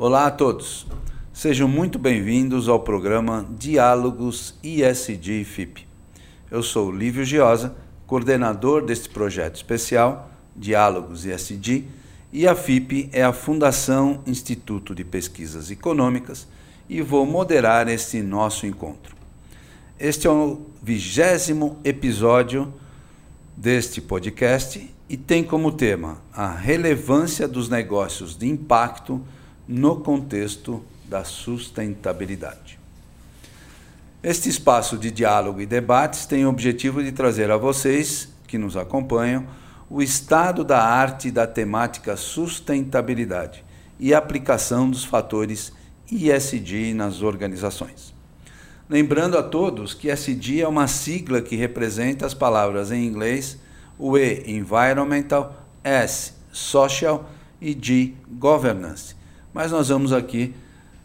Olá a todos. Sejam muito bem-vindos ao programa Diálogos ISD FIP. Eu sou Lívio Giosa, coordenador deste projeto especial Diálogos ISD, e a FIP é a Fundação Instituto de Pesquisas Econômicas e vou moderar este nosso encontro. Este é o vigésimo episódio deste podcast e tem como tema a relevância dos negócios de impacto no contexto da sustentabilidade. Este espaço de diálogo e debates tem o objetivo de trazer a vocês, que nos acompanham, o estado da arte da temática sustentabilidade e aplicação dos fatores ISD nas organizações. Lembrando a todos que SD é uma sigla que representa as palavras em inglês o E, Environmental, S, Social e G, Governance. Mas nós vamos aqui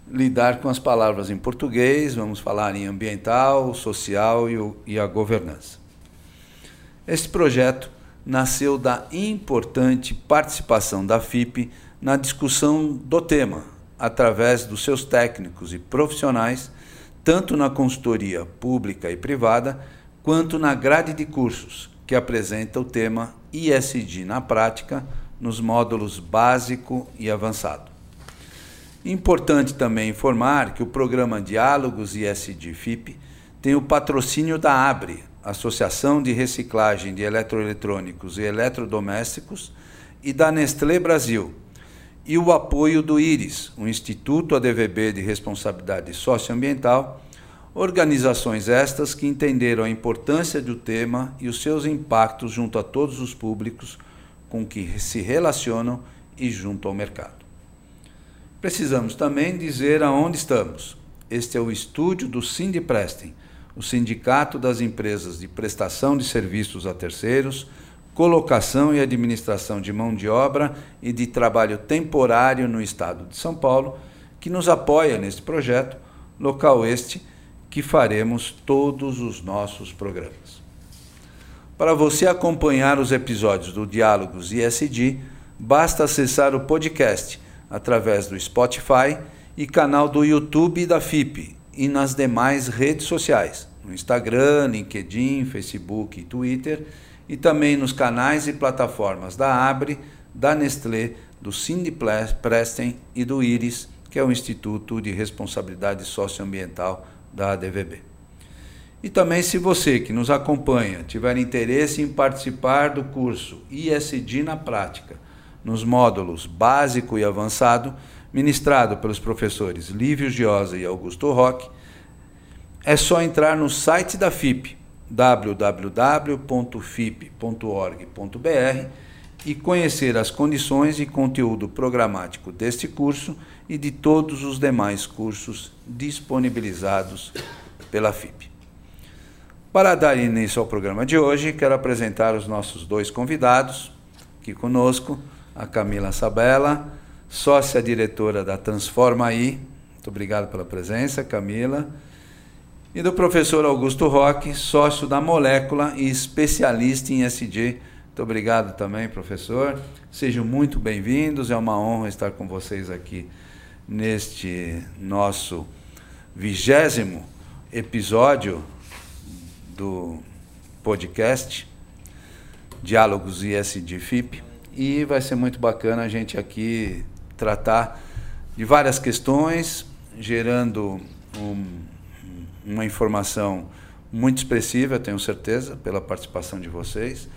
lidar com as palavras em português, vamos falar em ambiental, social e, o, e a governança. Este projeto nasceu da importante participação da FIP na discussão do tema, através dos seus técnicos e profissionais, tanto na consultoria pública e privada, quanto na grade de cursos, que apresenta o tema ISD na prática nos módulos básico e avançado. Importante também informar que o programa Diálogos ISD FIP tem o patrocínio da ABRE, Associação de Reciclagem de Eletroeletrônicos e Eletrodomésticos, e da Nestlé Brasil, e o apoio do IRIS, o Instituto ADVB de Responsabilidade Socioambiental, Organizações estas que entenderam a importância do tema e os seus impactos junto a todos os públicos com que se relacionam e junto ao mercado. Precisamos também dizer aonde estamos. Este é o estúdio do Sindiprestem, o Sindicato das Empresas de Prestação de Serviços a Terceiros, Colocação e Administração de Mão de Obra e de Trabalho Temporário no Estado de São Paulo, que nos apoia neste projeto, local este que faremos todos os nossos programas. Para você acompanhar os episódios do Diálogos ISD, basta acessar o podcast através do Spotify e canal do YouTube da FIP e nas demais redes sociais, no Instagram, LinkedIn, Facebook e Twitter, e também nos canais e plataformas da Abre, da Nestlé, do Cindy Prestem e do IRIS, que é o Instituto de Responsabilidade Socioambiental da ADVB. E também, se você que nos acompanha tiver interesse em participar do curso ISD na Prática, nos módulos básico e avançado, ministrado pelos professores Lívio Giosa e Augusto Roque, é só entrar no site da FIP, www.fip.org.br, e conhecer as condições e conteúdo programático deste curso e de todos os demais cursos disponibilizados pela FIP. Para dar início ao programa de hoje, quero apresentar os nossos dois convidados, aqui conosco, a Camila Sabella, sócia diretora da Transforma aí. Muito obrigado pela presença, Camila. E do professor Augusto Roque, sócio da Molécula e especialista em SD. Muito obrigado também, professor. Sejam muito bem-vindos. É uma honra estar com vocês aqui neste nosso vigésimo episódio do podcast Diálogos ISD FIP e vai ser muito bacana a gente aqui tratar de várias questões, gerando um, uma informação muito expressiva, tenho certeza, pela participação de vocês,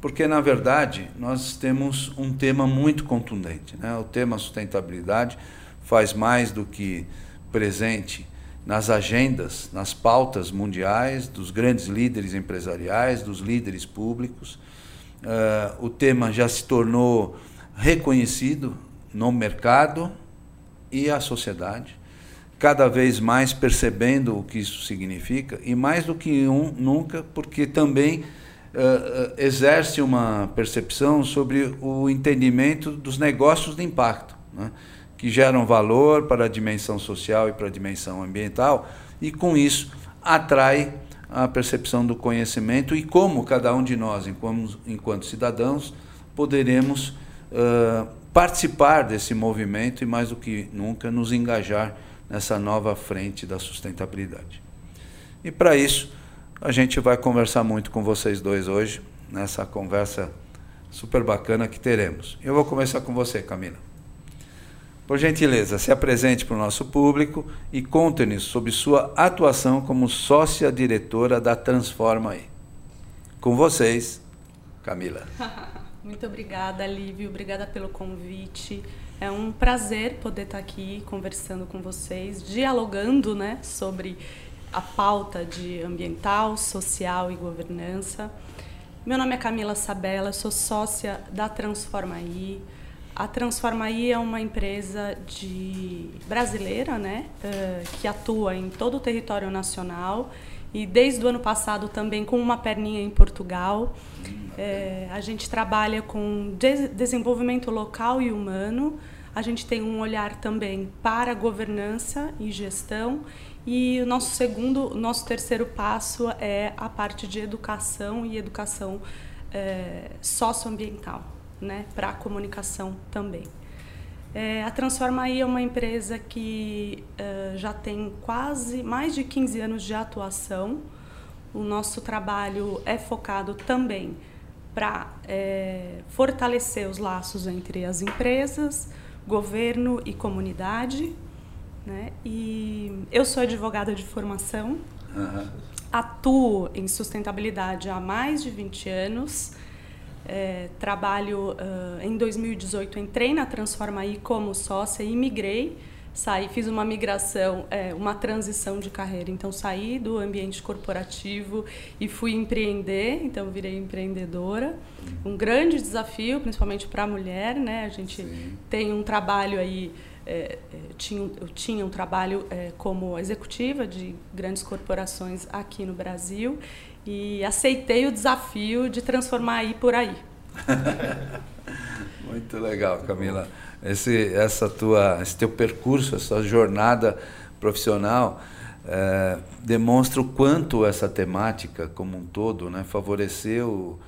porque na verdade nós temos um tema muito contundente, né? o tema sustentabilidade faz mais do que presente nas agendas, nas pautas mundiais dos grandes líderes empresariais, dos líderes públicos. Uh, o tema já se tornou reconhecido no mercado e a sociedade, cada vez mais percebendo o que isso significa, e mais do que um, nunca, porque também uh, exerce uma percepção sobre o entendimento dos negócios de impacto. Né? que geram valor para a dimensão social e para a dimensão ambiental, e com isso atrai a percepção do conhecimento e como cada um de nós, enquanto, enquanto cidadãos, poderemos uh, participar desse movimento e, mais do que nunca, nos engajar nessa nova frente da sustentabilidade. E para isso, a gente vai conversar muito com vocês dois hoje, nessa conversa super bacana que teremos. Eu vou começar com você, Camila. Por gentileza, se apresente para o nosso público e conte-nos sobre sua atuação como sócia diretora da Transforma aí. Com vocês, Camila. Muito obrigada, Lívio. Obrigada pelo convite. É um prazer poder estar aqui conversando com vocês, dialogando né, sobre a pauta de ambiental, social e governança. Meu nome é Camila Sabella, sou sócia da Transformaí. A Transformaí é uma empresa de brasileira, né, eh, que atua em todo o território nacional e desde o ano passado também com uma perninha em Portugal. É, a gente trabalha com desenvolvimento local e humano. A gente tem um olhar também para governança e gestão e o nosso segundo, nosso terceiro passo é a parte de educação e educação é, socioambiental, né, para a comunicação também. É, a Transforma aí é uma empresa que é, já tem quase mais de 15 anos de atuação. O nosso trabalho é focado também para é, fortalecer os laços entre as empresas, governo e comunidade né? E eu sou advogada de formação, uhum. atuo em sustentabilidade há mais de 20 anos. É, trabalho uh, em 2018, entrei na Transformaí como sócia e migrei. Saí, fiz uma migração, é, uma transição de carreira. Então, saí do ambiente corporativo e fui empreender. Então, virei empreendedora. Um grande desafio, principalmente para a mulher, né? A gente Sim. tem um trabalho aí é, é, tinha, eu tinha um trabalho é, como executiva de grandes corporações aqui no Brasil e aceitei o desafio de transformar aí por aí. Muito legal, Camila. Esse, essa tua, esse teu percurso, essa jornada profissional é, demonstra o quanto essa temática como um todo né, favoreceu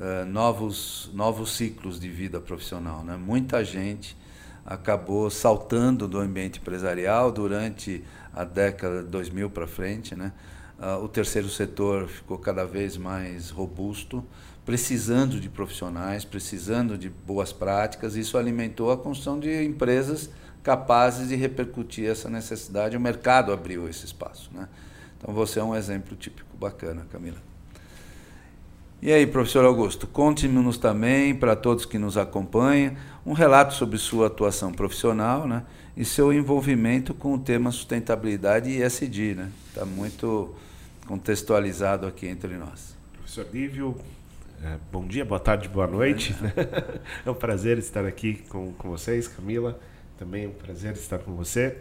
é, novos, novos ciclos de vida profissional. Né? Muita gente acabou saltando do ambiente empresarial durante a década de 2000 para frente. Né? Uh, o terceiro setor ficou cada vez mais robusto, precisando de profissionais, precisando de boas práticas. Isso alimentou a construção de empresas capazes de repercutir essa necessidade. O mercado abriu esse espaço. Né? Então você é um exemplo típico bacana, Camila. E aí, professor Augusto, conte-nos também, para todos que nos acompanham, um relato sobre sua atuação profissional né, e seu envolvimento com o tema sustentabilidade e ESG. Né? Está muito contextualizado aqui entre nós. Professor Lívio, é, bom dia, boa tarde, boa noite. É um prazer estar aqui com, com vocês, Camila. Também é um prazer estar com você.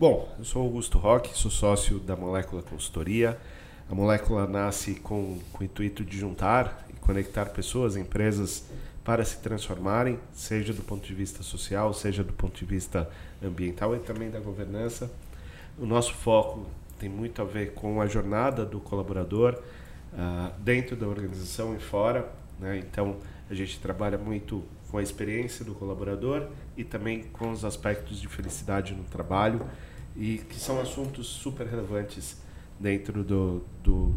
Bom, eu sou Augusto Roque, sou sócio da Molécula Consultoria. A molécula nasce com, com o intuito de juntar e conectar pessoas, empresas para se transformarem, seja do ponto de vista social, seja do ponto de vista ambiental e também da governança. O nosso foco tem muito a ver com a jornada do colaborador uh, dentro da organização e fora. Né? Então, a gente trabalha muito com a experiência do colaborador e também com os aspectos de felicidade no trabalho e que são assuntos super relevantes dentro do, do,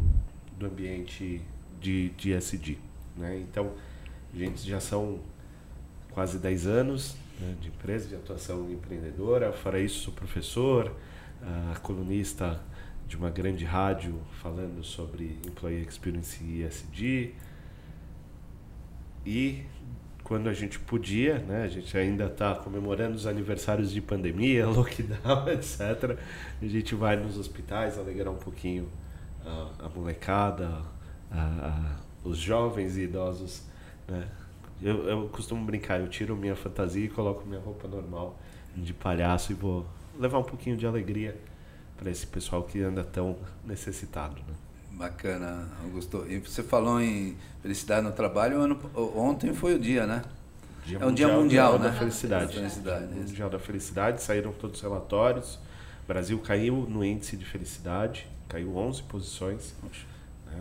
do ambiente de, de SD. Né? Então, a gente já são quase 10 anos né, de empresa, de atuação empreendedora. Fora isso, sou professor, uh, colunista de uma grande rádio falando sobre Employee Experience e ESG. E quando a gente podia, né? A gente ainda está comemorando os aniversários de pandemia, lockdown, etc. A gente vai nos hospitais alegrar um pouquinho a, a molecada, a, a, os jovens e idosos, né? Eu, eu costumo brincar, eu tiro minha fantasia e coloco minha roupa normal de palhaço e vou levar um pouquinho de alegria para esse pessoal que anda tão necessitado, né? Bacana, Augusto. E você falou em felicidade no trabalho, ano, ontem foi o dia, né? Dia é um dia mundial, né? Da felicidade. felicidade mundial da felicidade, saíram todos os relatórios. O Brasil caiu no índice de felicidade, caiu 11 posições.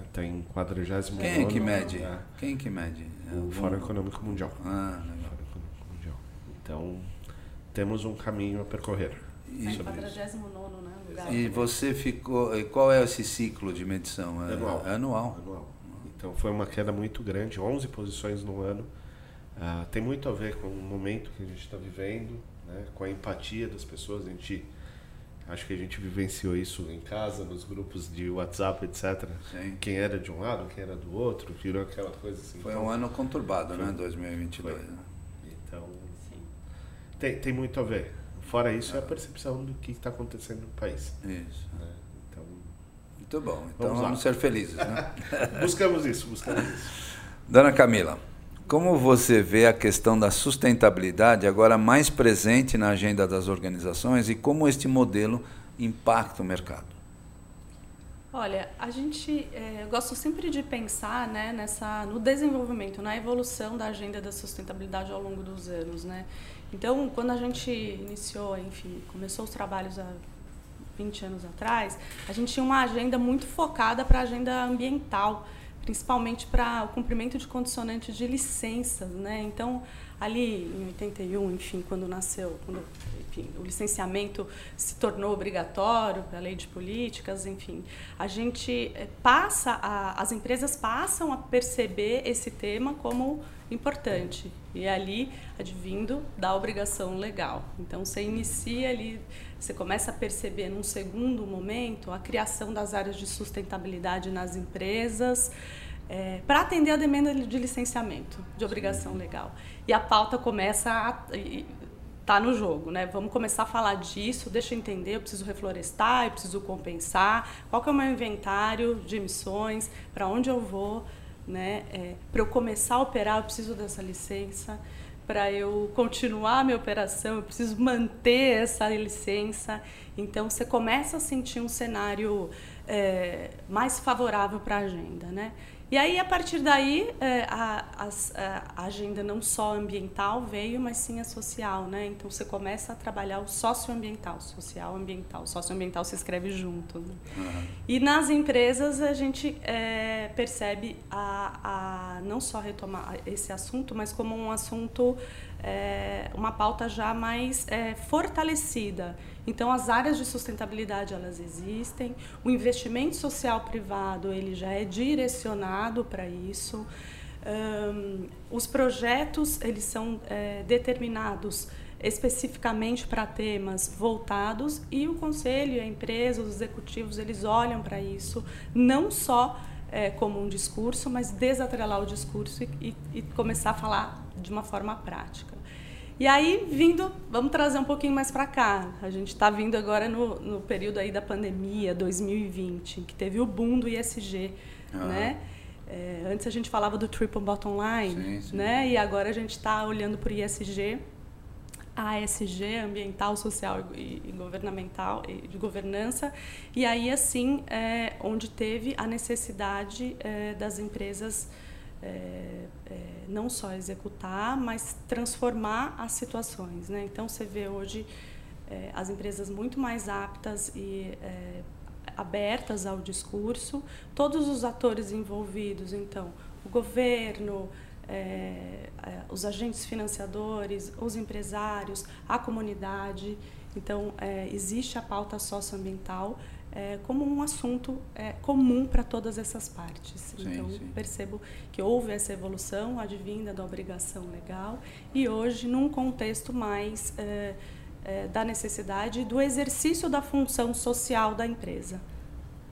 Está né? em 40 Quem é que mede? É. Quem que mede? É o Fórum Econômico Mundial. Ah, legal. Então, temos um caminho a percorrer. E, 49 né? Lugar. E você ficou. Qual é esse ciclo de medição? É anual. É anual. anual. Então foi uma queda muito grande, 11 posições no ano. Uh, tem muito a ver com o momento que a gente está vivendo, né? com a empatia das pessoas. A gente acho que a gente vivenciou isso em casa, nos grupos de WhatsApp, etc. Sim. Quem era de um lado, quem era do outro, virou aquela coisa assim. Foi então, um ano conturbado, foi, né? 2022. Foi. Né? Então, Sim. Tem, tem muito a ver. Fora isso, é a percepção do que está acontecendo no país. Isso. Né? Então, muito bom. Então vamos, vamos ser felizes, né? buscamos isso, buscamos isso. Dona Camila, como você vê a questão da sustentabilidade agora mais presente na agenda das organizações e como este modelo impacta o mercado? Olha, a gente é, gosto sempre de pensar né, nessa, no desenvolvimento, na evolução da agenda da sustentabilidade ao longo dos anos. Né? Então, quando a gente iniciou, enfim, começou os trabalhos há 20 anos atrás, a gente tinha uma agenda muito focada para a agenda ambiental, principalmente para o cumprimento de condicionantes de licenças, né? Então, ali em 81, enfim, quando nasceu, quando enfim, o licenciamento se tornou obrigatório para a lei de políticas, enfim, a gente eh, passa, a, as empresas passam a perceber esse tema como importante e ali advindo da obrigação legal. Então você inicia ali, você começa a perceber num segundo momento a criação das áreas de sustentabilidade nas empresas. É, para atender a demanda de licenciamento, de obrigação legal. E a pauta começa a, tá no jogo, né? Vamos começar a falar disso, deixa eu entender, eu preciso reflorestar, eu preciso compensar, qual que é o meu inventário de emissões, para onde eu vou, né? É, para eu começar a operar, eu preciso dessa licença, para eu continuar a minha operação, eu preciso manter essa licença. Então, você começa a sentir um cenário é, mais favorável para a agenda, né? E aí, a partir daí, é, a, a, a, agenda não só ambiental veio, mas sim a social, né? Então, você começa a trabalhar o socioambiental, social ambiental. Socioambiental se escreve junto. Né? Uhum. E nas empresas, a gente é, percebe a, a não só retomar esse assunto, mas como um assunto, é, uma pauta já mais é, fortalecida. Então, as áreas de sustentabilidade elas existem, o investimento social privado ele já é direcionado para isso. Um, os projetos eles são é, determinados especificamente para temas voltados e o conselho, a empresa, os executivos eles olham para isso não só é, como um discurso, mas desatrelar o discurso e, e, e começar a falar de uma forma prática. E aí, vindo, vamos trazer um pouquinho mais para cá. A gente está vindo agora no, no período aí da pandemia, 2020, que teve o boom do ISG, uhum. né? É, antes a gente falava do triple bottom line, sim, sim. né? E agora a gente está olhando para o ISG, ASG, ambiental, social e, e governamental, e de governança. E aí, assim, é, onde teve a necessidade é, das empresas é, é, não só executar, mas transformar as situações. Né? Então, você vê hoje é, as empresas muito mais aptas e é, abertas ao discurso, todos os atores envolvidos, então, o governo, é, é, os agentes financiadores, os empresários, a comunidade. Então, existe a pauta socioambiental é, como um assunto é, comum para todas essas partes. Sim, então, sim. percebo que houve essa evolução advinda da obrigação legal e hoje, num contexto mais é, é da necessidade do exercício da função social da empresa.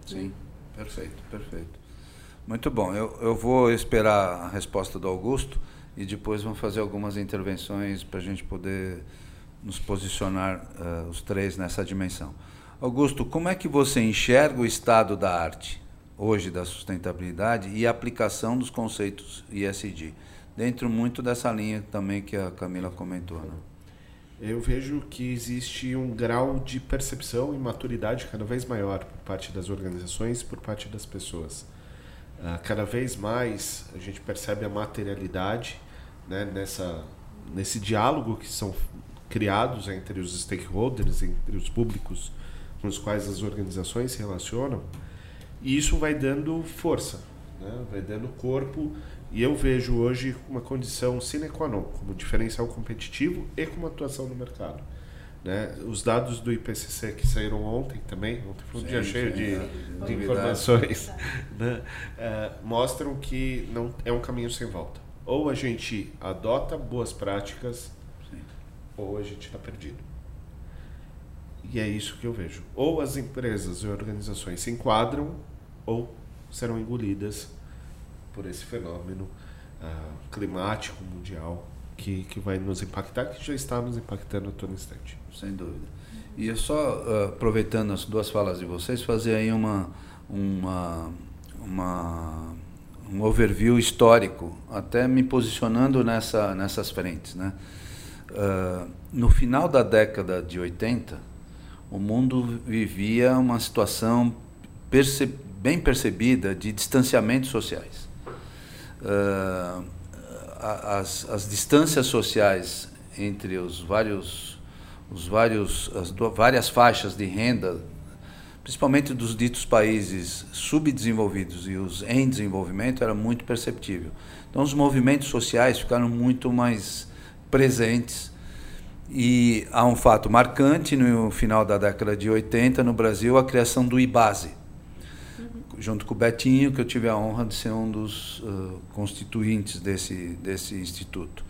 Sim, perfeito, perfeito. Muito bom. Eu, eu vou esperar a resposta do Augusto e depois vamos fazer algumas intervenções para a gente poder nos posicionar uh, os três nessa dimensão. Augusto, como é que você enxerga o estado da arte hoje da sustentabilidade e a aplicação dos conceitos ISD? Dentro muito dessa linha também que a Camila comentou. Né? Eu vejo que existe um grau de percepção e maturidade cada vez maior por parte das organizações por parte das pessoas. Uh, cada vez mais a gente percebe a materialidade né, nessa, nesse diálogo que são criados entre os stakeholders, entre os públicos com os quais as organizações se relacionam, e isso vai dando força, né? vai dando corpo E eu vejo hoje uma condição sine qua non, como diferencial competitivo e como atuação no mercado. Né? Os dados do IPCC que saíram ontem também, ontem foi um sim, dia cheio sim, de, é, de informações, né? é, mostram que não é um caminho sem volta. Ou a gente adota boas práticas, sim. ou a gente está perdido. E é isso que eu vejo. Ou as empresas e organizações se enquadram, ou serão engolidas por esse fenômeno uh, climático mundial que, que vai nos impactar, que já está nos impactando a todo instante. Sem dúvida. E eu só, uh, aproveitando as duas falas de vocês, fazer aí uma, uma, uma, um overview histórico, até me posicionando nessa, nessas frentes. Né? Uh, no final da década de 80, o mundo vivia uma situação perce bem percebida de distanciamentos sociais. Uh, as, as distâncias sociais entre os vários, os vários, as várias faixas de renda, principalmente dos ditos países subdesenvolvidos e os em desenvolvimento, era muito perceptível. Então, os movimentos sociais ficaram muito mais presentes e há um fato marcante no final da década de 80 no Brasil, a criação do IBASE, junto com o Betinho, que eu tive a honra de ser um dos uh, constituintes desse, desse instituto.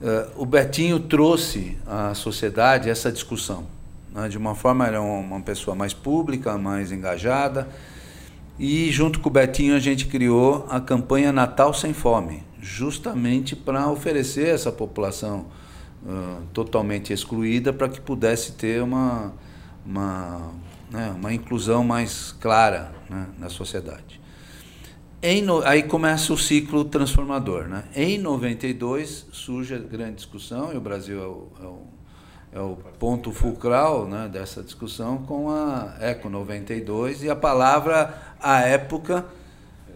Uh, o Betinho trouxe à sociedade essa discussão. Né? De uma forma, era uma pessoa mais pública, mais engajada. E junto com o Betinho, a gente criou a campanha Natal Sem Fome, justamente para oferecer essa população uh, totalmente excluída para que pudesse ter uma, uma, né, uma inclusão mais clara né, na sociedade. No, aí começa o ciclo transformador. Né? Em 92 surge a grande discussão, e o Brasil é o, é o, é o ponto fulcral né, dessa discussão, com a Eco 92, e a palavra, à época,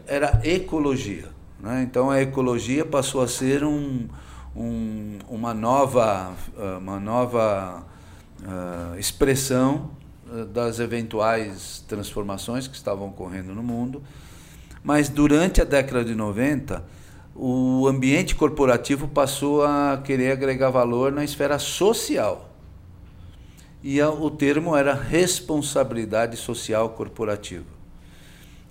era ecologia. Né? Então a ecologia passou a ser um, um, uma nova, ah, uma nova uh, expressão ah, das eventuais transformações que estavam ocorrendo no mundo. Mas durante a década de 90, o ambiente corporativo passou a querer agregar valor na esfera social. E o termo era responsabilidade social corporativa.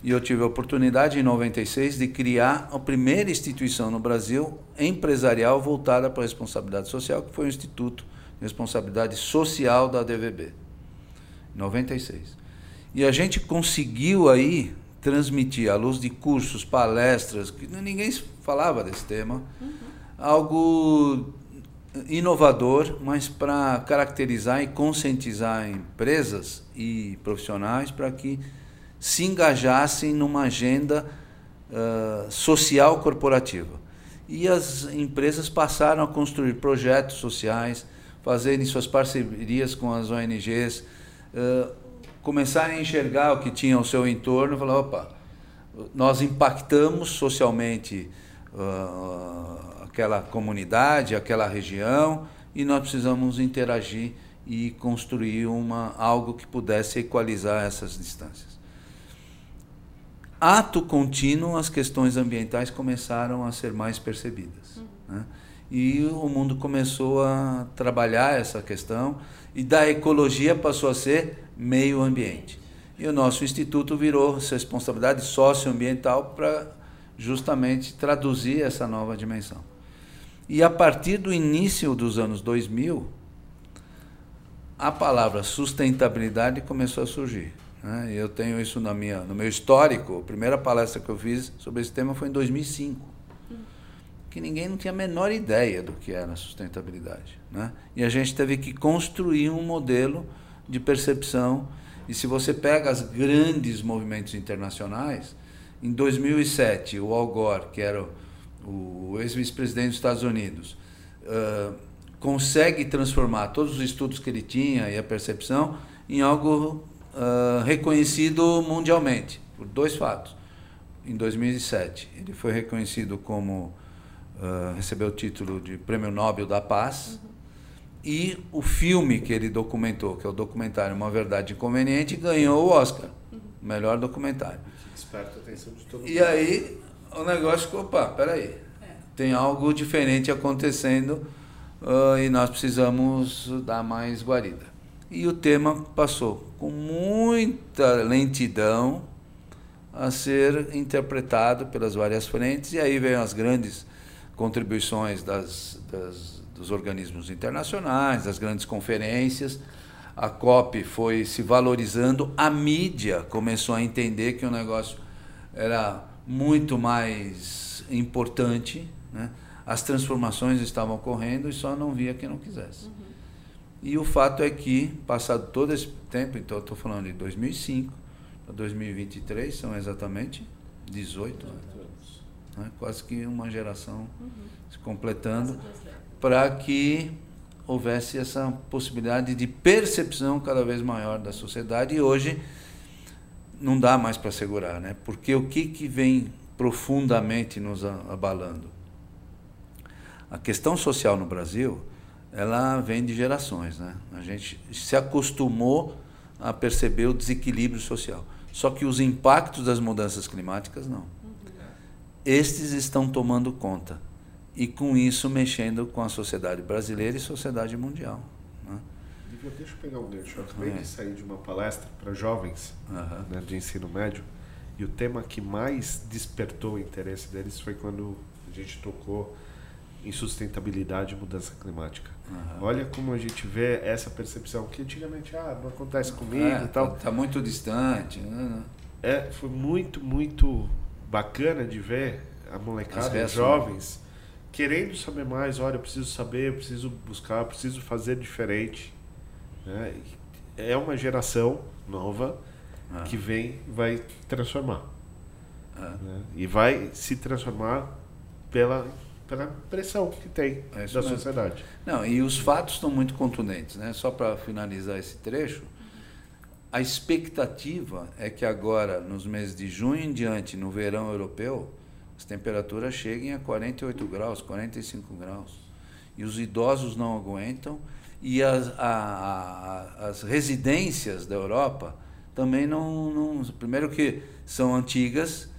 E eu tive a oportunidade, em 96, de criar a primeira instituição no Brasil empresarial voltada para a responsabilidade social, que foi o Instituto de Responsabilidade Social da DVB, em 96. E a gente conseguiu aí transmitir, à luz de cursos, palestras, que ninguém falava desse tema, uhum. algo inovador, mas para caracterizar e conscientizar empresas e profissionais para que se engajassem numa agenda uh, social corporativa. E as empresas passaram a construir projetos sociais, fazerem suas parcerias com as ONGs, uh, começarem a enxergar o que tinha ao seu entorno e falar, opa, nós impactamos socialmente uh, aquela comunidade, aquela região, e nós precisamos interagir e construir uma, algo que pudesse equalizar essas distâncias ato contínuo, as questões ambientais começaram a ser mais percebidas. Uhum. Né? E o mundo começou a trabalhar essa questão, e da ecologia passou a ser meio ambiente. E o nosso instituto virou responsabilidade socioambiental para justamente traduzir essa nova dimensão. E a partir do início dos anos 2000, a palavra sustentabilidade começou a surgir. Né? Eu tenho isso na minha, no meu histórico. A primeira palestra que eu fiz sobre esse tema foi em 2005. Que ninguém não tinha a menor ideia do que era sustentabilidade. Né? E a gente teve que construir um modelo de percepção. E se você pega os grandes movimentos internacionais, em 2007, o Al Gore, que era o, ex-vice-presidente dos Estados Unidos, uh, consegue transformar todos os estudos que ele tinha e a percepção em algo uh, reconhecido mundialmente por dois fatos. Em 2007, ele foi reconhecido como uh, recebeu o título de Prêmio Nobel da Paz. Uhum. E o filme que ele documentou, que é o documentário Uma Verdade Inconveniente, ganhou o Oscar, uhum. melhor documentário. Desperta a atenção de todo mundo. E aí o negócio ficou, opa, peraí, tem algo diferente acontecendo uh, e nós precisamos dar mais guarida. E o tema passou com muita lentidão a ser interpretado pelas várias frentes, e aí vem as grandes contribuições das, das, dos organismos internacionais, das grandes conferências. A COP foi se valorizando, a mídia começou a entender que o negócio era muito mais importante, né? as transformações estavam ocorrendo e só não via quem não quisesse. Uhum. E o fato é que, passado todo esse tempo, então estou falando de 2005 para 2023, são exatamente 18 anos. Né? Quase que uma geração uhum. se completando para que houvesse essa possibilidade de percepção cada vez maior da sociedade e hoje não dá mais para segurar, né? Porque o que, que vem profundamente nos abalando? A questão social no Brasil, ela vem de gerações, né? A gente se acostumou a perceber o desequilíbrio social. Só que os impactos das mudanças climáticas não. Estes estão tomando conta e com isso mexendo com a sociedade brasileira e sociedade mundial. Né? Deixa eu pegar um gancho. Eu acabei é. de sair de uma palestra para jovens uhum. né, de ensino médio e o tema que mais despertou o interesse deles foi quando a gente tocou em sustentabilidade e mudança climática. Uhum. Olha como a gente vê essa percepção que antigamente ah, não acontece comigo é, e tal. Está muito distante. Né? É, foi muito, muito bacana de ver a molecada, os jovens, querendo saber mais. Olha, eu preciso saber, eu preciso buscar, eu preciso fazer diferente. Né? É uma geração nova uhum. que vem vai transformar. Uhum. Né? E vai se transformar pela pela pressão que tem é da sociedade. Não, e os fatos estão muito contundentes, né? Só para finalizar esse trecho, a expectativa é que agora, nos meses de junho em diante, no verão europeu, as temperaturas cheguem a 48 graus, 45 graus. E os idosos não aguentam, e as, a, a, as residências da Europa também não, não. Primeiro que são antigas,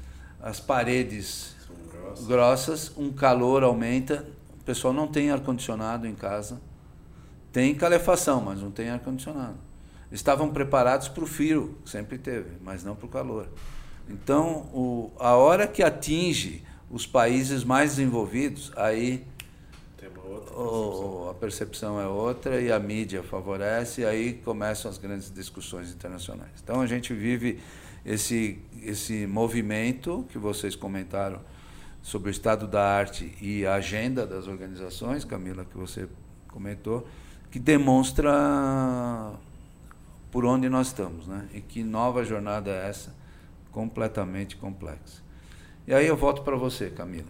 as paredes grossas, um calor aumenta, o pessoal não tem ar-condicionado em casa. Tem calefação, mas não tem ar-condicionado. Estavam preparados para o frio, sempre teve, mas não para o calor. Então, o, a hora que atinge os países mais desenvolvidos, aí o, a percepção é outra e a mídia favorece, e aí começam as grandes discussões internacionais. Então, a gente vive esse, esse movimento que vocês comentaram sobre o estado da arte e a agenda das organizações, Camila, que você comentou, que demonstra por onde nós estamos, né? E que nova jornada é essa, completamente complexa. E aí eu volto para você, Camila.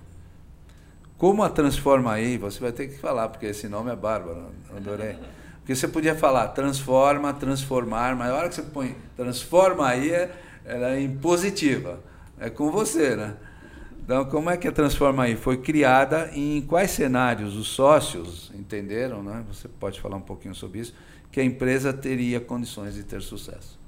Como a transforma aí, você vai ter que falar, porque esse nome é bárbaro, adorei. Porque você podia falar transforma, transformar, mas a hora que você põe transforma aí, é, ela é impositiva. É com você, né? Então, como é que a Transforma aí foi criada e em quais cenários os sócios entenderam, né? Você pode falar um pouquinho sobre isso, que a empresa teria condições de ter sucesso.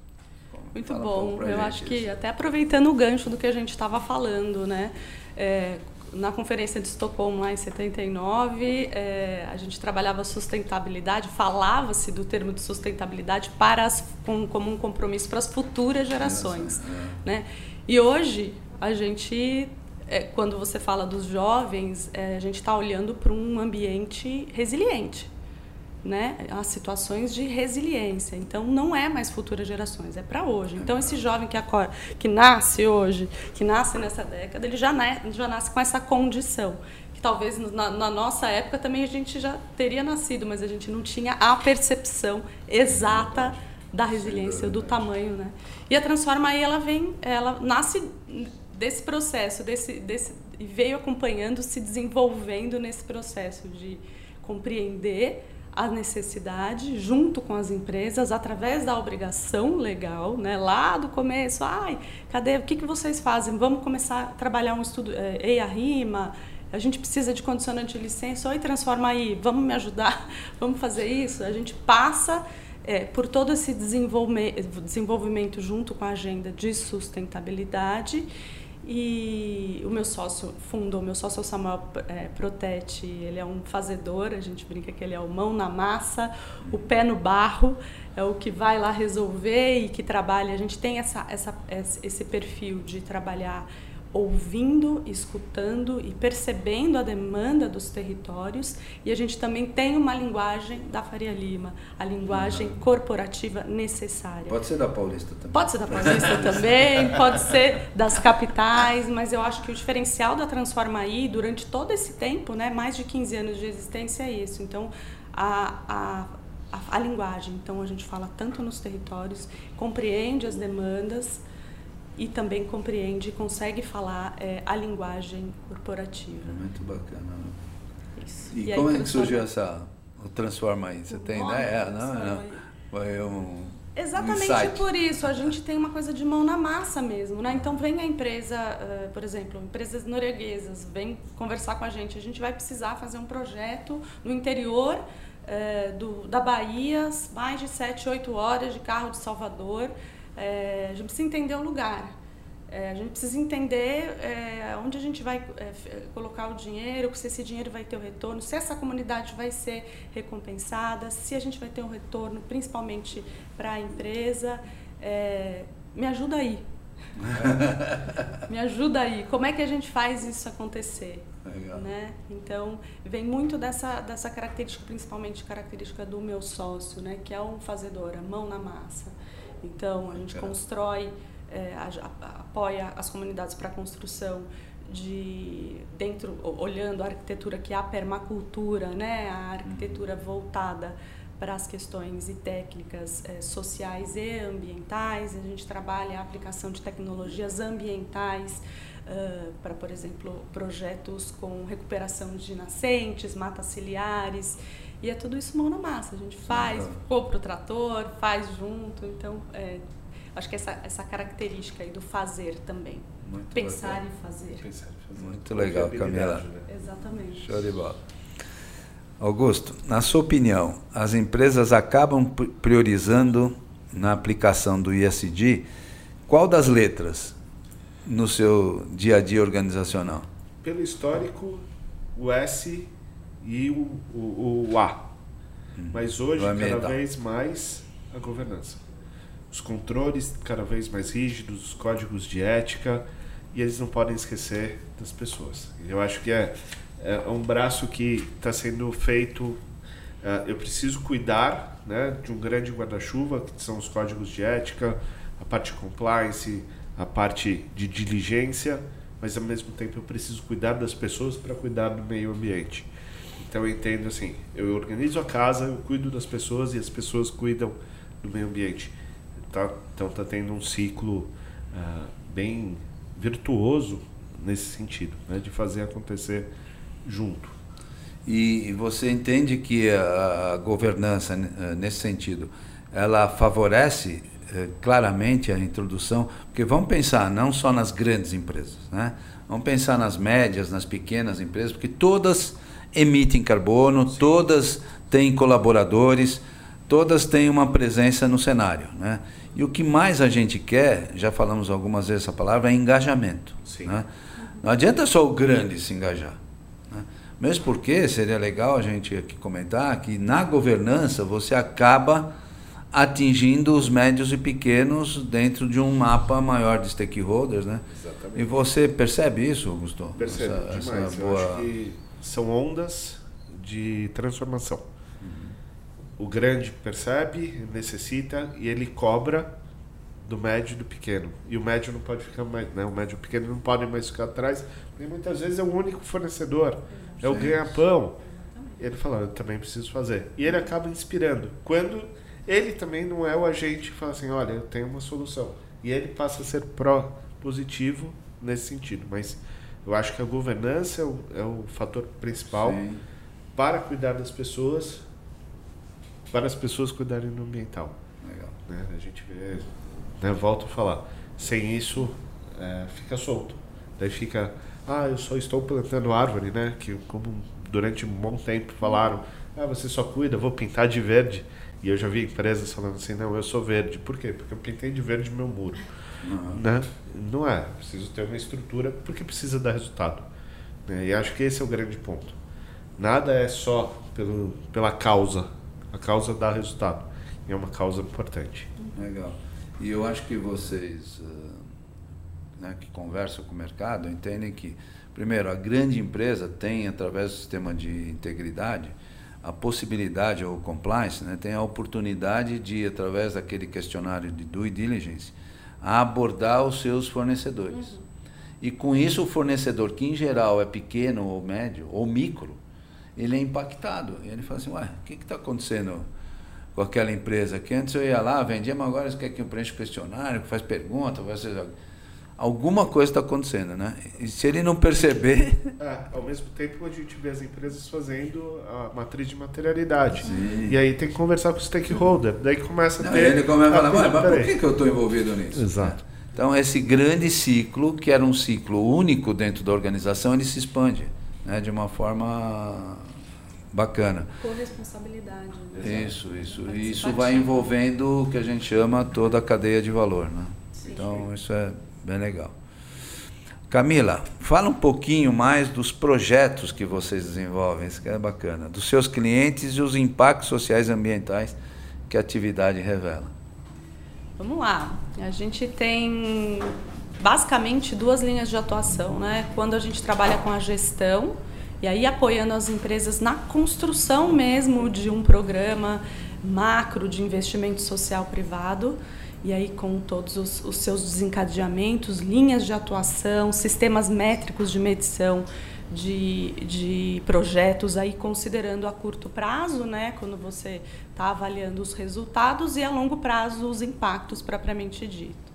Muito bom. Um Eu acho que isso. até aproveitando o gancho do que a gente estava falando, né? É, na conferência de Estocolmo lá em 79, é, a gente trabalhava sustentabilidade, falava-se do termo de sustentabilidade para as, com, como um compromisso para as futuras gerações, é. né? E hoje a gente é, quando você fala dos jovens, é, a gente está olhando para um ambiente resiliente, né? As situações de resiliência. Então, não é mais futuras gerações, é para hoje. Então, esse jovem que, acorda, que nasce hoje, que nasce nessa década, ele já, nasce, já nasce com essa condição. Que talvez na, na nossa época também a gente já teria nascido, mas a gente não tinha a percepção exata da resiliência, do tamanho, né? E a Transforma aí, ela vem, ela nasce desse processo, desse, desse, veio acompanhando, se desenvolvendo nesse processo de compreender a necessidade junto com as empresas através da obrigação legal, né? Lá do começo, ai, cadê? O que, que vocês fazem? Vamos começar a trabalhar um estudo é, EIA RIMA. A gente precisa de condicionante de licença. Oi, transforma aí. Vamos me ajudar. Vamos fazer isso. A gente passa é, por todo esse desenvolvimento junto com a agenda de sustentabilidade E o meu sócio fundou, o meu sócio é o Samuel é, Protete, ele é um fazedor, a gente brinca que ele é o mão na massa, o pé no barro, é o que vai lá resolver e que trabalha. A gente tem essa, essa, esse perfil de trabalhar ouvindo, escutando e percebendo a demanda dos territórios. E a gente também tem uma linguagem da Faria Lima, a linguagem uhum. corporativa necessária. Pode ser da Paulista também. Pode ser da Paulista também, pode ser das capitais, mas eu acho que o diferencial da Transformaí durante todo esse tempo, né, mais de 15 anos de existência é isso. Então, a, a a, a, linguagem. Então a gente fala tanto nos territórios, compreende as demandas e também compreende e consegue falar é, a linguagem corporativa. Muito bacana. Né? Isso. E, e como é que surgiu essa o transforma aí? Você tem ideia? É, não, não. Foi um Exatamente um por isso, a gente tem uma coisa de mão na massa mesmo, né? Então vem a empresa, uh, por exemplo, empresas norueguesas, vem conversar com a gente. A gente vai precisar fazer um projeto no interior uh, do, da Bahia, mais de 7, 8 horas de carro de Salvador. É, a gente precisa entender o lugar. É, a gente precisa entender é, onde a gente vai é, colocar o dinheiro, se esse dinheiro vai ter o retorno, se essa comunidade vai ser recompensada, se a gente vai ter um retorno, principalmente para a empresa. É, me ajuda aí. me ajuda aí. Como é que a gente faz isso acontecer? Legal. Né? Então, vem muito dessa, dessa característica, principalmente característica do meu sócio, né? que é um fazedor, a mão na massa. Então, a gente constrói, é, apoia as comunidades para a construção de dentro olhando a arquitetura que é a permacultura né? A arquitetura uhum. voltada para as questões e técnicas é, sociais e ambientais. A gente trabalha a aplicação de tecnologias ambientais uh, para por exemplo projetos com recuperação de nascentes matas ciliares e é tudo isso mão na massa. A gente faz, Sim, compra o trator, faz junto. Então, é, acho que essa, essa característica aí do fazer também. Muito Pensar e fazer. Pensar e fazer. Muito legal, Camila. Né? Exatamente. Show de bola. Augusto, na sua opinião, as empresas acabam priorizando na aplicação do ISD qual das letras no seu dia a dia organizacional? Pelo histórico, o S e o, o, o A. Hum. Mas hoje, cada vez mais, a governança. Os controles cada vez mais rígidos, os códigos de ética, e eles não podem esquecer das pessoas. Eu acho que é, é um braço que está sendo feito. Uh, eu preciso cuidar né, de um grande guarda-chuva, que são os códigos de ética, a parte de compliance, a parte de diligência, mas ao mesmo tempo eu preciso cuidar das pessoas para cuidar do meio ambiente. Então eu entendo assim, eu organizo a casa, eu cuido das pessoas e as pessoas cuidam do meio ambiente. Tá, então está tendo um ciclo uh, bem virtuoso nesse sentido, né, de fazer acontecer junto. E você entende que a, governança eh, nesse sentido, ela favorece eh, claramente a introdução, porque vamos pensar não só nas grandes empresas, né? Vamos pensar nas médias, nas pequenas empresas, porque todas emitem carbono, Sim. todas têm colaboradores, todas têm uma presença no cenário. Né? E o que mais a gente quer, já falamos algumas vezes essa palavra, é engajamento. Né? Não adianta só o grande se engajar. Né? Mesmo porque seria legal a gente aqui comentar que na governança você acaba atingindo os médios e pequenos dentro de um mapa maior de stakeholders, né? Exatamente. E você percebe isso, Augusto? Percebo essa, demais. Essa boa... Eu acho que são ondas de transformação. Uhum. O grande percebe, necessita e ele cobra do médio e do pequeno. E o médio não pode ficar mais, né? O médio e o pequeno não podem mais ficar atrás, porque muitas vezes é o único fornecedor, é o ganha-pão. Ele fala, eu também preciso fazer. E ele acaba inspirando. Quando ele também não é o agente que fala assim, olha, eu tenho uma solução. E ele passa a ser pró-positivo nesse sentido. Mas eu acho que a governança é o, é o fator principal Sim. para cuidar das pessoas, para as pessoas cuidarem do ambiental. Legal. Né? A gente vê, né, volto a falar, sem isso é, fica solto. Daí fica, ah, eu só estou plantando árvore, né? Que como durante um bom tempo falaram, Ah, você só cuida, vou pintar de verde. E eu já vi empresas falando assim, não, eu sou verde. Por quê? Porque eu pintei de verde meu muro. Uhum. Né? Não é. Preciso ter uma estrutura porque precisa dar resultado. Né? E acho que esse é o grande ponto. Nada é só pelo, pela causa. A causa dá resultado. E é uma causa importante. Legal. E eu acho que vocês né, que conversam com o mercado entendem que, primeiro, a grande empresa tem, através do sistema de integridade, a possibilidade, ou compliance, né, tem a oportunidade de, através daquele questionário de due diligence, abordar os seus fornecedores. Uhum. E com isso, o fornecedor, que em geral é pequeno ou médio, ou micro, ele é impactado. E ele fala assim: Ué, o que está acontecendo com aquela empresa? Que antes eu ia lá, vendia, mas agora você quer que eu preencha o questionário, faz pergunta, faz alguma coisa está acontecendo, né? E se ele não perceber. É, ao mesmo tempo a gente vê as empresas fazendo a matriz de materialidade. Sim. E aí tem que conversar com o stakeholder. Daí começa a não, ter. Ele começa a falar, mas, mas por que, que eu estou envolvido nisso? Exato. Então esse grande ciclo, que era um ciclo único dentro da organização, ele se expande né, de uma forma bacana. Com responsabilidade. Né? Isso, isso. E isso vai envolvendo o que a gente chama toda a cadeia de valor. Né? Então isso é Bem legal. Camila, fala um pouquinho mais dos projetos que vocês desenvolvem, isso que é bacana, dos seus clientes e os impactos sociais e ambientais que a atividade revela. Vamos lá. A gente tem basicamente duas linhas de atuação, né? Quando a gente trabalha com a gestão e aí apoiando as empresas na construção mesmo de um programa macro de investimento social privado e aí com todos os, os, seus desencadeamentos, linhas de atuação, sistemas métricos de medição de, de projetos, aí considerando a curto prazo, né, quando você está avaliando os resultados, e a longo prazo os impactos propriamente dito.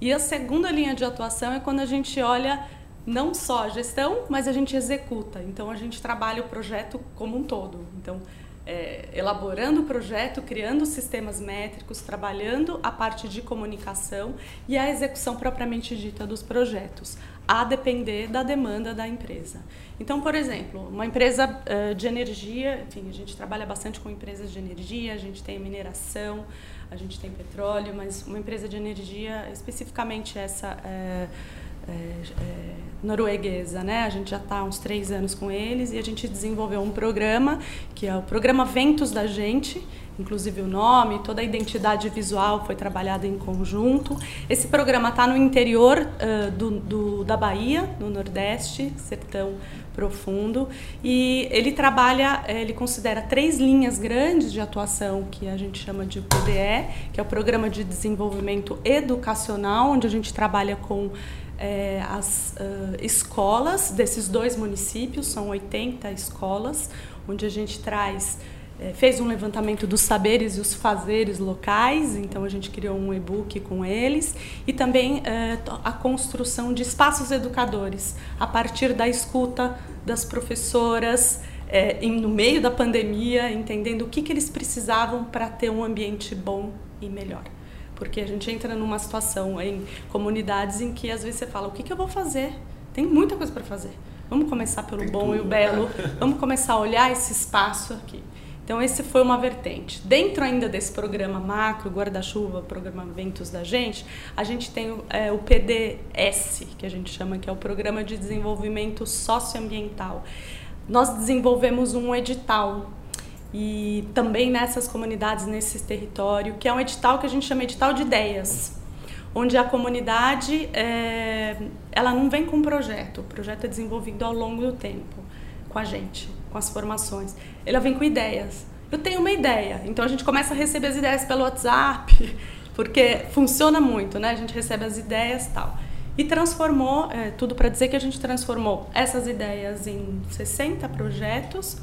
E a segunda linha de atuação é quando a gente olha não só a gestão, mas a gente executa. Então a gente trabalha o projeto como um todo. Então é, elaborando o projeto, criando sistemas métricos, trabalhando a parte de comunicação e a execução propriamente dita dos projetos, a depender da demanda da empresa. Então, por exemplo, uma empresa uh, de energia, enfim, a gente trabalha bastante com empresas de energia, a gente tem mineração, a gente tem petróleo, mas uma empresa de energia, especificamente essa. Uh, é, é, norueguesa, né? A gente já está há uns três anos com eles e a gente desenvolveu um programa que é o programa Ventos da Gente, inclusive o nome, toda a identidade visual foi trabalhada em conjunto. Esse programa está no interior uh, do, do, da Bahia, no Nordeste, sertão profundo, e ele trabalha, ele considera três linhas grandes de atuação que a gente chama de PDE, que é o Programa de Desenvolvimento Educacional, onde a gente trabalha com é, as uh, escolas desses dois municípios, são 80 escolas, onde a gente traz, é, fez um levantamento dos saberes e os fazeres locais, então a gente criou um e-book com eles, e também a construção de espaços educadores, a partir da escuta das professoras, é, no meio da pandemia, entendendo o que, que eles precisavam para ter um ambiente bom e melhor porque a gente entra numa situação em comunidades em que às vezes você fala: o que, que eu vou fazer? Tem muita coisa para fazer. Vamos começar pelo Tem bom tudo, e o belo. Né? Vamos começar a olhar esse espaço aqui. Então, esse foi uma vertente. Dentro ainda desse programa macro, guarda-chuva, programa Ventos da Gente, a gente tem é, o PDS, que a gente chama que é o Programa de Desenvolvimento Socioambiental. Nós desenvolvemos um edital e também nessas comunidades, nesse território, que é um edital que a gente chama edital de ideias, onde a comunidade é, ela não vem com um projeto, o projeto é desenvolvido ao longo do tempo com a gente, com as formações. Ela vem com ideias. Eu tenho uma ideia, então a gente começa a receber as ideias pelo WhatsApp, porque funciona muito, né? A gente recebe as ideias tal. E transformou, é, tudo para dizer que a gente transformou essas ideias em 60 projetos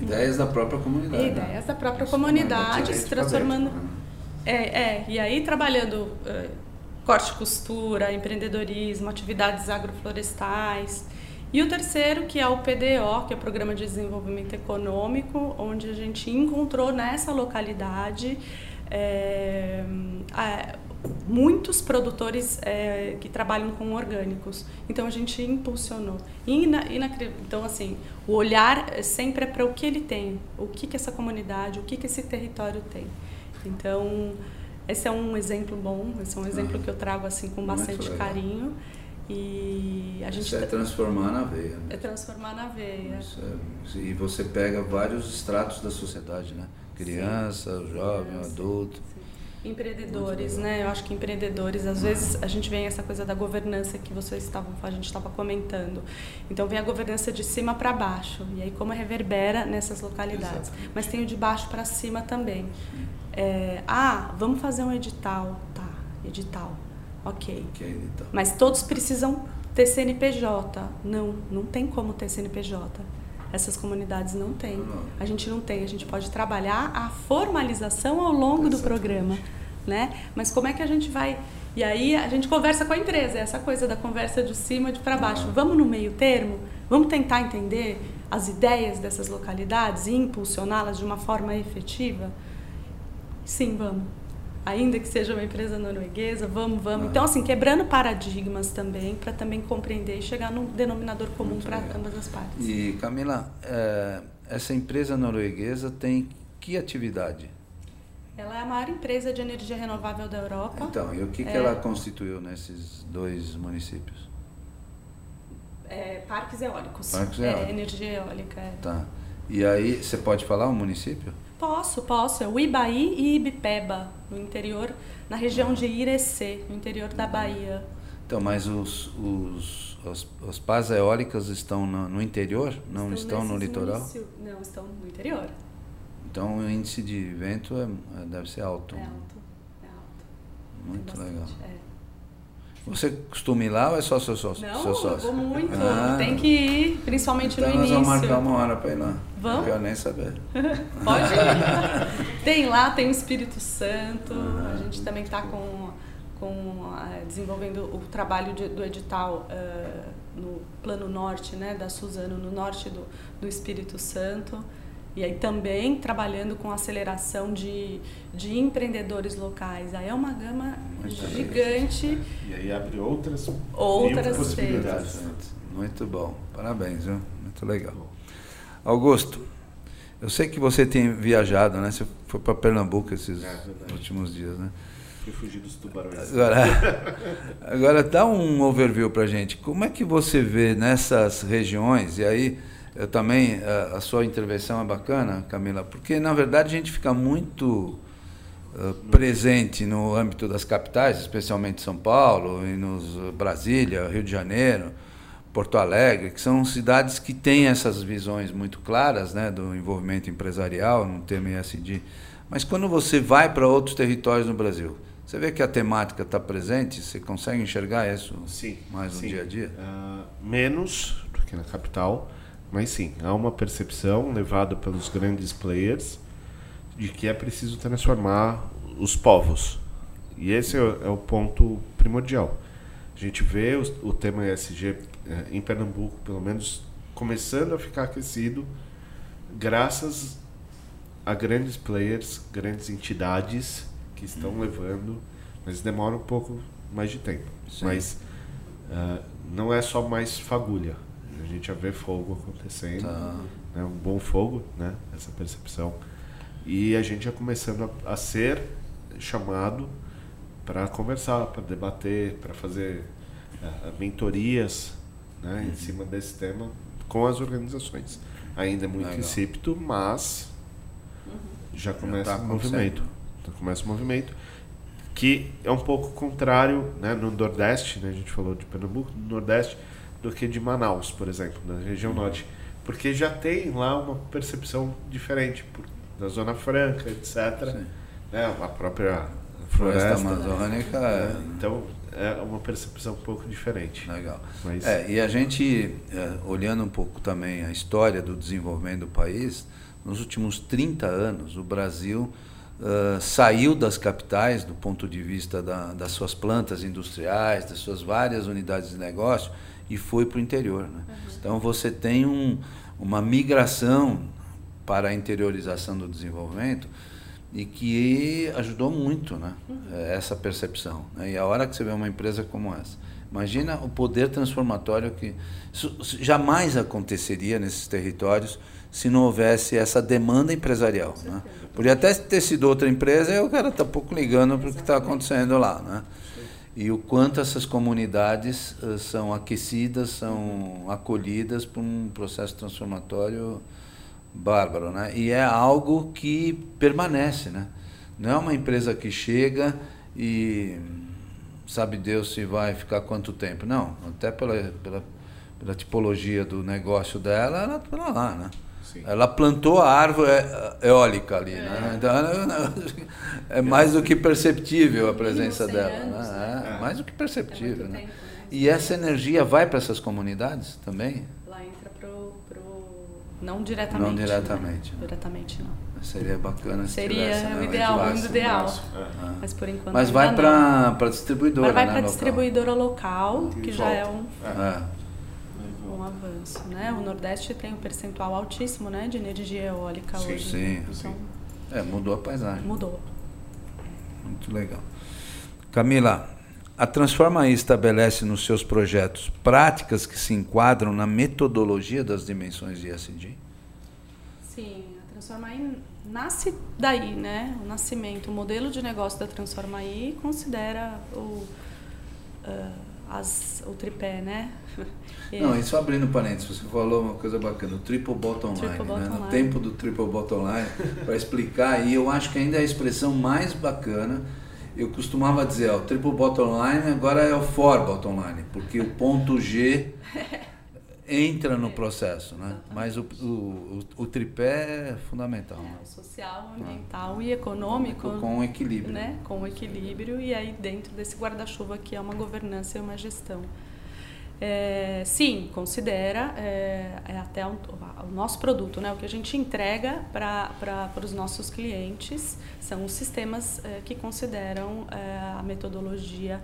Ideias da própria comunidade. Ideias da própria comunidade, se transformando. Né? É, é, e aí trabalhando uh, corte e costura, empreendedorismo, atividades agroflorestais. E o terceiro, que é o PDO, que é o Programa de Desenvolvimento Econômico, onde a gente encontrou nessa localidade é, é, muitos produtores é, que trabalham com orgânicos. Então a gente impulsionou. E na, e na, então assim, o olhar sempre é para o que ele tem, o que que essa comunidade, o que que esse território tem. Então esse é um exemplo bom, esse é um exemplo que eu trago assim com bastante carinho. E a gente Isso é transformar na veia. Né? É transformar na veia. É, e você pega vários estratos da sociedade, né? Criança, sim. jovem, adulto. Sim. Empreendedores, né? Eu acho que empreendedores, às vezes a gente vem essa coisa da governança que vocês estavam, a gente estava comentando. Então vem a governança de cima para baixo e aí como reverbera nessas localidades. Exatamente. Mas tem o de baixo para cima também. É, ah, vamos fazer um edital, tá? Edital Ok. okay então. Mas todos precisam ter CNPJ. Não, não tem como ter CNPJ. Essas comunidades não têm. A gente não tem. A gente pode trabalhar a formalização ao longo do programa, né? Mas como é que a gente vai? E aí a gente conversa com a empresa. Essa coisa da conversa de cima de para baixo. Vamos no meio termo. Vamos tentar entender as ideias dessas localidades e impulsioná-las de uma forma efetiva. Sim, vamos ainda que seja uma empresa norueguesa, vamos, vamos. Ah. Então, assim, quebrando paradigmas também, para também compreender e chegar num denominador comum para ambas as partes. E, Camila, é, essa empresa norueguesa tem que atividade? Ela é a maior empresa de energia renovável da Europa. Então, e o que, é, que ela constituiu nesses dois municípios? É, parques eólicos. Parques é, eólicos. Energia eólica. É. Tá. E aí, você pode falar o um município? Posso, posso. É o Ibaí e Ibipeba, no interior, na região de Irecê, no interior da Bahia. Então, mas os, os, as, as pás eólicas estão no, no interior? Não estão, estão no litoral? Municio... Não, estão no interior. Então, o índice de vento é, é deve ser alto. É alto, é alto. Muito legal. É. Você costuma ir lá ou é só seu sócio? Não, seu sócio? eu vou muito. Ah, Tem que ir, principalmente então no início. Nós vamos marcar uma hora para ir lá. Vamos? Não quero nem saber. Pode ir. tem lá, tem o Espírito Santo. Ah, a gente também está com, com, uh, desenvolvendo o trabalho de, do edital uh, no Plano Norte, né, da Suzano, no norte do, do Espírito Santo. E aí também trabalhando com aceleração de, de empreendedores locais. Aí é uma gama Muito gigante. E aí abre outras, outras possibilidades. Muito bom. Parabéns, viu? Muito legal. Augusto, eu sei que você tem viajado, né? Você foi para Pernambuco esses é, últimos dias, né? Fui fugir dos tubarões. Agora, agora dá um overview para gente. Como é que você vê nessas regiões, e aí eu também, a, a, sua intervenção é bacana, Camila, porque na verdade a gente fica muito uh, presente no âmbito das capitais, especialmente São Paulo, e nos uh, Brasília, Rio de Janeiro, Porto Alegre, que são cidades que têm essas visões muito claras né, do envolvimento empresarial no tema ESG. Mas quando você vai para outros territórios no Brasil, você vê que a temática está presente? Você consegue enxergar isso sim, mais no sim. dia a dia? Uh, menos do que na capital. Mas sim, há uma percepção levada pelos grandes players de que é preciso transformar os povos. E esse é, é o ponto primordial. A gente vê o, o tema ESG é, em Pernambuco, pelo menos, começando a ficar aquecido, graças a grandes players, grandes entidades que estão uhum. levando, mas demora um pouco mais de tempo. Sim. Mas uh, não é só mais fagulha a gente já vê fogo acontecendo, tá. né? um bom fogo, né? essa percepção. E a gente já começando a, a ser chamado para conversar, para debater, para fazer uh, mentorias né? Uhum. em cima desse tema com as organizações. Ainda é muito Legal. insípido, mas uhum. já começa já tá o movimento. Já começa o movimento que é um pouco contrário né, no Nordeste, né, a gente falou de Pernambuco, no Nordeste do que de Manaus, por exemplo, na região uhum. norte. Porque já tem lá uma percepção diferente, por, da Zona Franca, etc. Né? A própria floresta, floresta amazônica. Né? Então, é uma percepção um pouco diferente. Legal. Mas... É, e a gente, é, olhando um pouco também a história do desenvolvimento do país, nos últimos 30 anos, o Brasil uh, saiu das capitais, do ponto de vista da, das suas plantas industriais, das suas várias unidades de negócio, e foi para o interior. Né? Uhum. Então você tem um, uma migração para a interiorização do desenvolvimento e que ajudou muito né, essa percepção. Né? E a hora que você vê uma empresa como essa, imagina o poder transformatório que isso jamais aconteceria nesses territórios se não houvesse essa demanda empresarial. Né? Podia até ter sido outra empresa e o cara está pouco ligando para o que está acontecendo lá. Né? E o quanto essas comunidades uh, são aquecidas, são acolhidas por um processo transformatório bárbaro, né? E é algo que permanece, né? Não é uma empresa que chega e sabe Deus se vai ficar quanto tempo. Não, até pela, pela, pela tipologia do negócio dela, ela está lá, né? Sim. Ela plantou a árvore é, eólica ali, né? é. né? Então, é mais do que perceptível a presença dela. Anos, né? É, é, mais do que perceptível, né? Tempo, né? E essa energia vai para essas comunidades também? Não diretamente. Não diretamente. Né? Diretamente não. Seria bacana se Seria tivesse, né? o ideal, o mundo ideal. É. Mas por enquanto Mas vai para a distribuidora, Mas vai né, para a distribuidora local, que já é um, é. Avanço. Né? O Nordeste tem um percentual altíssimo né, de energia eólica sim, hoje. Sim, então, sim. É, mudou a paisagem. Mudou. Muito legal. Camila, a Transforma estabelece nos seus projetos práticas que se enquadram na metodologia das dimensões de ESG? Sim, a Transforma nasce daí, né? O nascimento, o modelo de negócio da Transforma aí considera o, uh, as, o tripé, né? Não, e só abrindo parênteses, você falou uma coisa bacana, o triple bottom line, triple né? no tempo do triple bottom line, para explicar, e eu acho que ainda é a expressão mais bacana eu costumava dizer, ó, o triple bottom line agora é o for bottom line, porque o ponto G entra no processo, né? Mas o, o, o, tripé é fundamental. É, o social, ambiental ah. e econômico. Com equilíbrio. Né? Com equilíbrio e aí dentro desse guarda-chuva que é uma governança e uma gestão. É, sim, considera é, é até o, o, nosso produto, né? o que a gente entrega para os nossos clientes são os sistemas é, que consideram é, a metodologia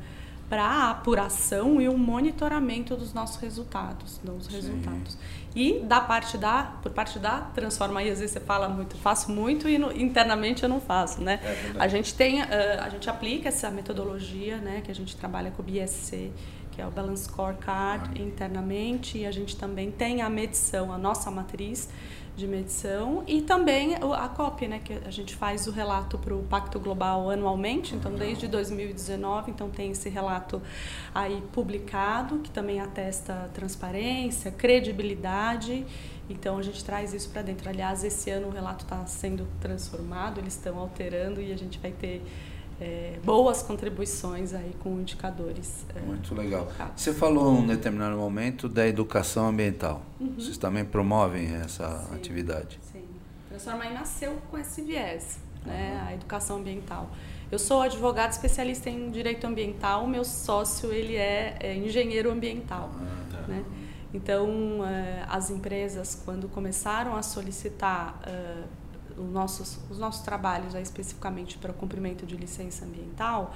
para a apuração e o monitoramento dos nossos resultados, dos resultados. E da parte da, por parte da transforma aí às vezes você fala muito, faço muito e no, internamente eu não faço, né? É a gente tem, uh, a gente aplica essa metodologia, né, que a gente trabalha com o BSC que é o Balance Scorecard ah. internamente, e a gente também tem a medição, a nossa matriz de medição, e também a COP, né, que a gente faz o relato para o Pacto Global anualmente, então desde 2019, então tem esse relato aí publicado, que também atesta transparência, credibilidade, então a gente traz isso para dentro. Aliás, esse ano o relato está sendo transformado, eles estão alterando e a gente vai ter é, boas contribuições aí com indicadores. É, Muito legal. Você falou em um determinado momento da educação ambiental. Uhum. Vocês também promovem essa sim, atividade? Sim. Transformar nasceu com esse viés, né, uhum. a educação ambiental. Eu sou advogado especialista em direito ambiental, meu sócio ele é, é engenheiro ambiental. Ah, tá. né? Então, é, as empresas, quando começaram a solicitar os nossos, os nossos trabalhos especificamente para o cumprimento de licença ambiental,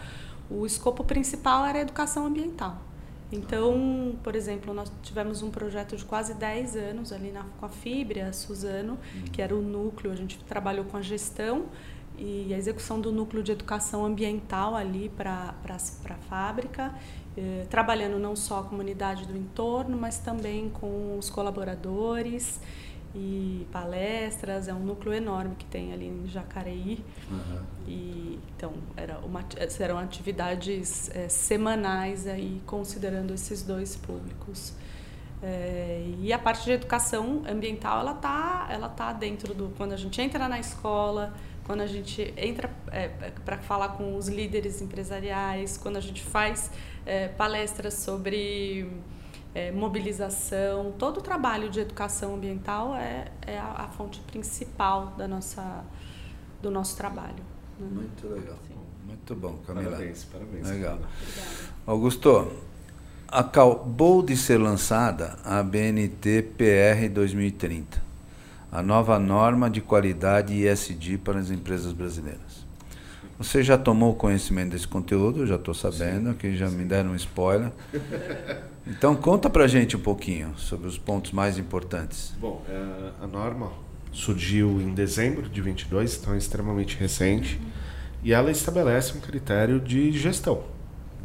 o escopo principal era a educação ambiental. Então, por exemplo, nós tivemos um projeto de quase 10 anos ali na, com a Fibre, a Suzano, que era o núcleo, a gente trabalhou com a gestão e a execução do núcleo de educação ambiental ali para a fábrica, eh, trabalhando não só a comunidade do entorno, mas também com os colaboradores e palestras, é um núcleo enorme que tem ali em Jacareí. Uhum. E, então, era uma, eram atividades é, semanais aí, considerando esses dois públicos. É, e a parte de educação ambiental, ela está ela tá dentro do... Quando a gente entra na escola, quando a gente entra é, para falar com os líderes empresariais, quando a gente faz palestras sobre é, mobilização, todo o trabalho de educação ambiental é, é a, a, fonte principal da nossa, do nosso trabalho. Né? Muito legal. Sim. Muito bom, Camila. Parabéns, parabéns. Legal. Augusto, acabou de ser lançada a BNT PR 2030, a nova norma de qualidade ESG para as empresas brasileiras. Você já tomou conhecimento desse conteúdo, já estou sabendo, Sim. que já me deram um spoiler. Então conta pra gente um pouquinho sobre os pontos mais importantes. Bom, é, a norma surgiu em dezembro de 22, então é extremamente recente, e ela estabelece um critério de gestão,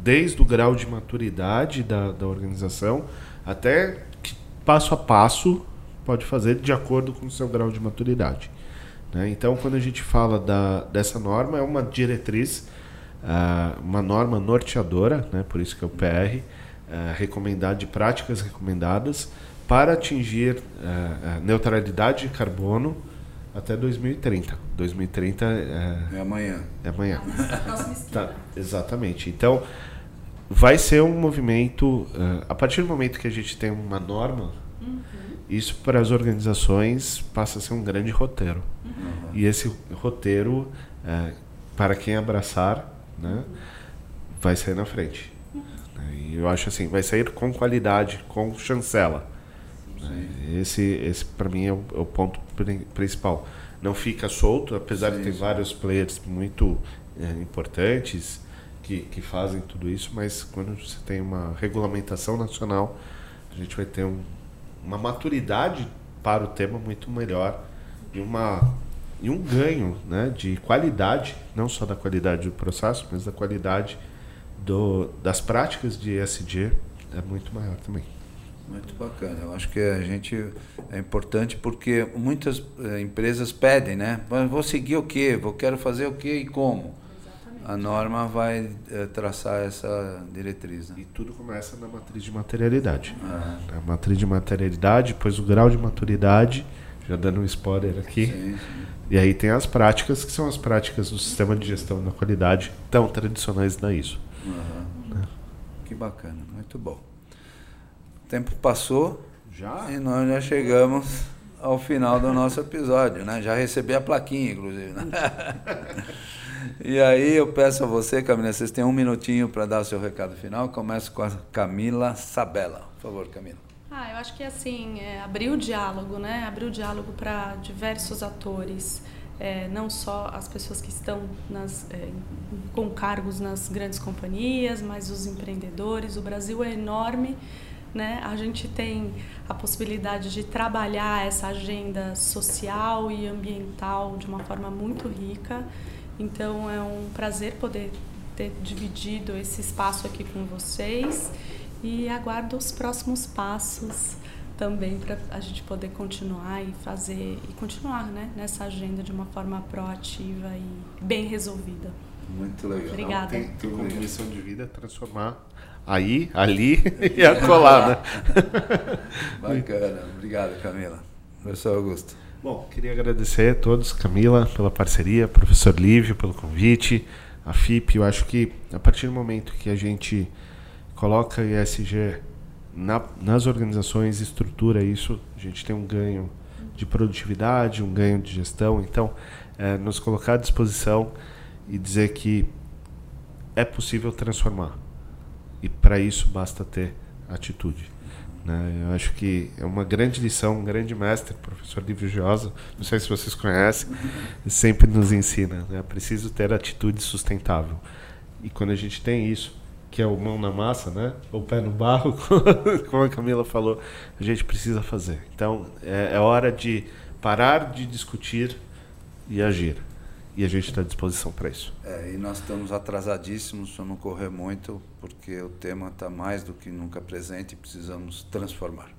desde o grau de maturidade da, da organização até que passo a passo pode fazer de acordo com o seu grau de maturidade. Né? Então, quando a gente fala da, dessa norma, é uma diretriz, uh, uma norma norteadora, né? por isso que é o PR, uh, ah, recomendado de práticas recomendadas para atingir uh, neutralidade de carbono até 2030. 2030 é, é amanhã. É amanhã. tá, exatamente. Então, vai ser um movimento. a partir do momento que a gente tem uma norma, uhum. Isso para as organizações passa a ser um grande roteiro. Uhum. E esse roteiro, é, para quem abraçar, né, vai sair na frente. Uhum. E eu acho assim, vai sair com qualidade, com chancela. Sim. Esse, esse para mim é o, é o, ponto principal. Não fica solto, apesar sim, de ter sim. vários players muito é, importantes que, que fazem tudo isso, mas quando você tem uma regulamentação nacional, a gente vai ter um, uma maturidade para o tema muito melhor e, uma, e um ganho né, de qualidade, não só da qualidade do processo, mas da qualidade do, das práticas de ESG é muito maior também. Muito bacana. Eu acho que a gente é importante porque muitas eh, empresas pedem, né? Vou seguir o quê? Vou quero fazer o quê e como? A norma vai eh, traçar essa diretriz. Né? E tudo começa na matriz de materialidade. Ah. A matriz de materialidade, depois o grau de maturidade já dando um spoiler aqui. Sim, sim. E aí tem as práticas, que são as práticas do sistema de gestão da qualidade, tão tradicionais na ISO. Uhum. Né? Que bacana, muito bom. O tempo passou já? e nós já chegamos ao final do nosso episódio, né? Já recebi a plaquinha, inclusive. Né? e aí eu peço a você, Camila, vocês têm um minutinho para dar o seu recado final. Começo com a Camila Sabella. Por favor, Camila. Ah, eu acho que assim, é, abrir o diálogo, né? Abrir o diálogo para diversos atores, é, não só as pessoas que estão nas, é, com cargos nas grandes companhias, mas os empreendedores. O Brasil é enorme, né? A gente tem a possibilidade de trabalhar essa agenda social e ambiental de uma forma muito rica. Então é um prazer poder ter dividido esse espaço aqui com vocês e aguardo os próximos passos também para a gente poder continuar e fazer e continuar né, nessa agenda de uma forma proativa e bem resolvida. Muito legal. Obrigada. Tem, tem como missão de vida transformar aí, ali e acolá, né? Bacana. Obrigado, Camila. Professor Augusto. Bom, queria agradecer a todos, Camila, pela parceria, professor Lívio, pelo convite, a FIP. Eu acho que a partir do momento que a gente coloca ESG na, nas organizações, estrutura isso, a gente tem um ganho de produtividade, um ganho de gestão. Então, é, nos colocar à disposição e dizer que é possível transformar. E para isso basta ter atitude. Né? Eu acho que é uma grande lição, um grande mestre, professor Livio Giosa, não sei se vocês conhecem, sempre nos ensina. Né? É preciso ter atitude sustentável. E quando a gente tem isso, que é o mão na massa, né? O pé no barro, como a Camila falou, a gente precisa fazer. Então, é, é hora de parar de discutir e agir. E a gente está à disposição para isso. É, e nós estamos atrasadíssimos para não correr muito, porque o tema está mais do que nunca presente e precisamos transformar.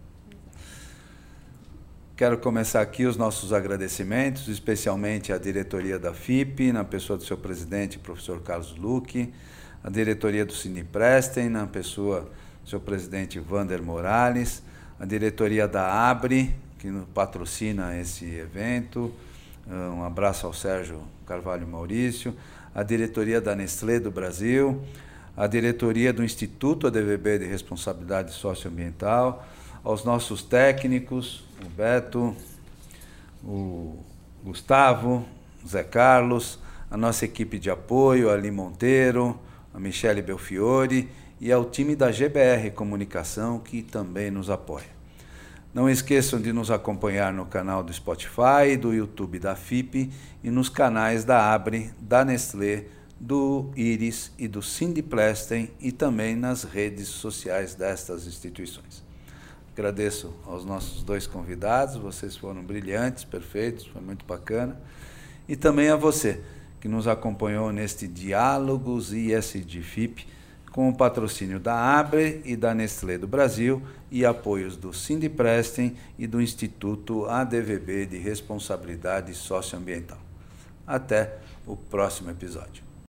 Quero começar aqui os nossos agradecimentos, especialmente à diretoria da FIP, na pessoa do seu presidente, professor Carlos Luque, a diretoria do Cine Prestem, na pessoa do seu presidente Vander Morales, a diretoria da Abre, que patrocina esse evento. Um abraço ao Sérgio Carvalho Maurício, a diretoria da Nestlé do Brasil, a diretoria do Instituto ADVB de Responsabilidade Socioambiental, aos nossos técnicos, o Beto, o Gustavo, o Zé Carlos, a nossa equipe de apoio, Ali Monteiro, a Michele Belfiore e ao time da GBR Comunicação que também nos apoia. Não esqueçam de nos acompanhar no canal do Spotify, do YouTube da FIP e nos canais da Abre, da Nestlé, do Iris e do Cindy Plesten e também nas redes sociais destas instituições. Agradeço aos nossos dois convidados, vocês foram brilhantes, perfeitos, foi muito bacana. E também a você, que nos acompanhou neste Diálogos ISD FIP, com o patrocínio da Abre e da Nestlé do Brasil e apoios do Sindiprestem e do Instituto ADVB de Responsabilidade Socioambiental. Até o próximo episódio.